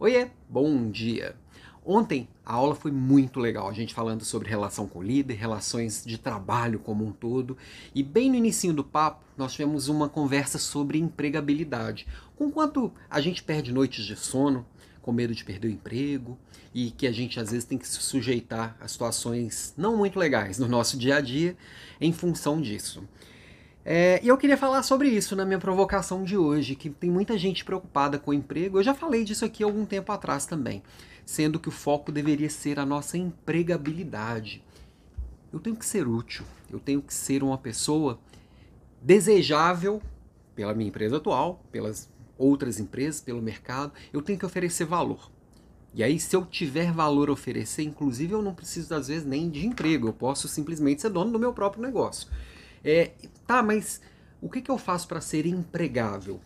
Oiê, bom dia! Ontem a aula foi muito legal, a gente falando sobre relação com o líder, relações de trabalho como um todo, e bem no início do papo nós tivemos uma conversa sobre empregabilidade, com quanto a gente perde noites de sono, com medo de perder o emprego, e que a gente às vezes tem que se sujeitar a situações não muito legais no nosso dia a dia em função disso. É, e eu queria falar sobre isso na minha provocação de hoje, que tem muita gente preocupada com o emprego. Eu já falei disso aqui algum tempo atrás também, sendo que o foco deveria ser a nossa empregabilidade. Eu tenho que ser útil, eu tenho que ser uma pessoa desejável pela minha empresa atual, pelas outras empresas, pelo mercado. Eu tenho que oferecer valor. E aí, se eu tiver valor a oferecer, inclusive eu não preciso, às vezes, nem de emprego, eu posso simplesmente ser dono do meu próprio negócio. É, tá, mas o que, que eu faço para ser empregável?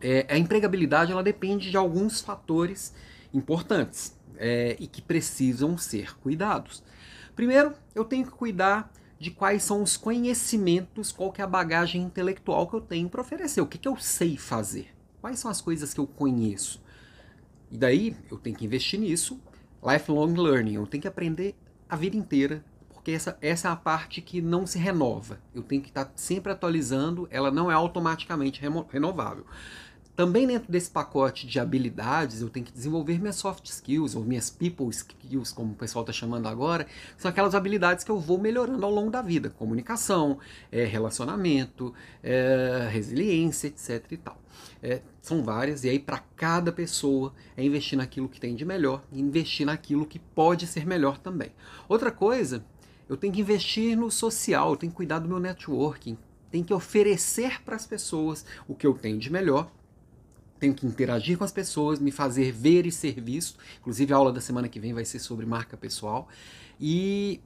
É, a empregabilidade ela depende de alguns fatores importantes é, e que precisam ser cuidados. Primeiro, eu tenho que cuidar de quais são os conhecimentos, qual que é a bagagem intelectual que eu tenho para oferecer, o que, que eu sei fazer, quais são as coisas que eu conheço. E daí eu tenho que investir nisso, lifelong learning, eu tenho que aprender a vida inteira porque essa, essa é a parte que não se renova. Eu tenho que estar sempre atualizando, ela não é automaticamente renovável. Também dentro desse pacote de habilidades, eu tenho que desenvolver minhas soft skills, ou minhas people skills, como o pessoal está chamando agora, são aquelas habilidades que eu vou melhorando ao longo da vida. Comunicação, é, relacionamento, é, resiliência, etc. e tal. É, são várias, e aí para cada pessoa é investir naquilo que tem de melhor e investir naquilo que pode ser melhor também. Outra coisa eu tenho que investir no social, eu tenho que cuidar do meu networking, tenho que oferecer para as pessoas o que eu tenho de melhor, tenho que interagir com as pessoas, me fazer ver e ser visto. Inclusive, a aula da semana que vem vai ser sobre marca pessoal. E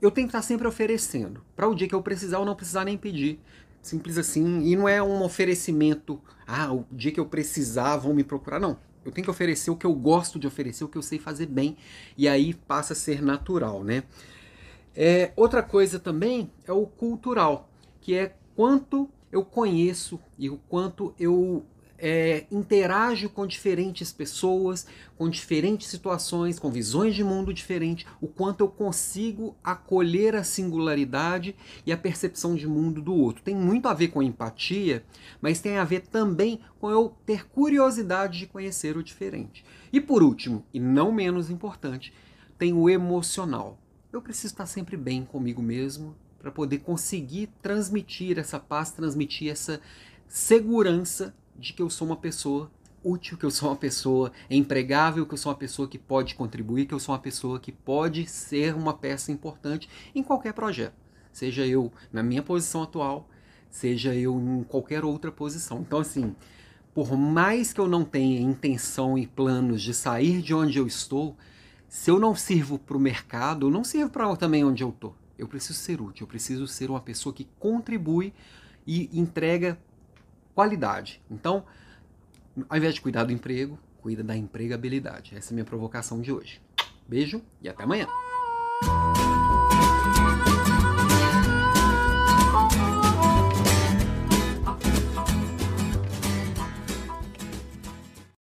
eu tenho que estar sempre oferecendo, para o dia que eu precisar ou não precisar nem pedir. Simples assim. E não é um oferecimento, ah, o dia que eu precisar vão me procurar. Não. Eu tenho que oferecer o que eu gosto de oferecer, o que eu sei fazer bem. E aí passa a ser natural, né? É, outra coisa também é o cultural, que é quanto eu conheço e o quanto eu é, interajo com diferentes pessoas, com diferentes situações, com visões de mundo diferentes, o quanto eu consigo acolher a singularidade e a percepção de mundo do outro. Tem muito a ver com empatia, mas tem a ver também com eu ter curiosidade de conhecer o diferente. E por último, e não menos importante, tem o emocional eu preciso estar sempre bem comigo mesmo para poder conseguir transmitir essa paz, transmitir essa segurança de que eu sou uma pessoa útil, que eu sou uma pessoa empregável, que eu sou uma pessoa que pode contribuir, que eu sou uma pessoa que pode ser uma peça importante em qualquer projeto. Seja eu na minha posição atual, seja eu em qualquer outra posição. Então, assim, por mais que eu não tenha intenção e planos de sair de onde eu estou, se eu não sirvo para o mercado, eu não sirvo para também onde eu estou. Eu preciso ser útil, eu preciso ser uma pessoa que contribui e entrega qualidade. Então, ao invés de cuidar do emprego, cuida da empregabilidade. Essa é a minha provocação de hoje. Beijo e até amanhã.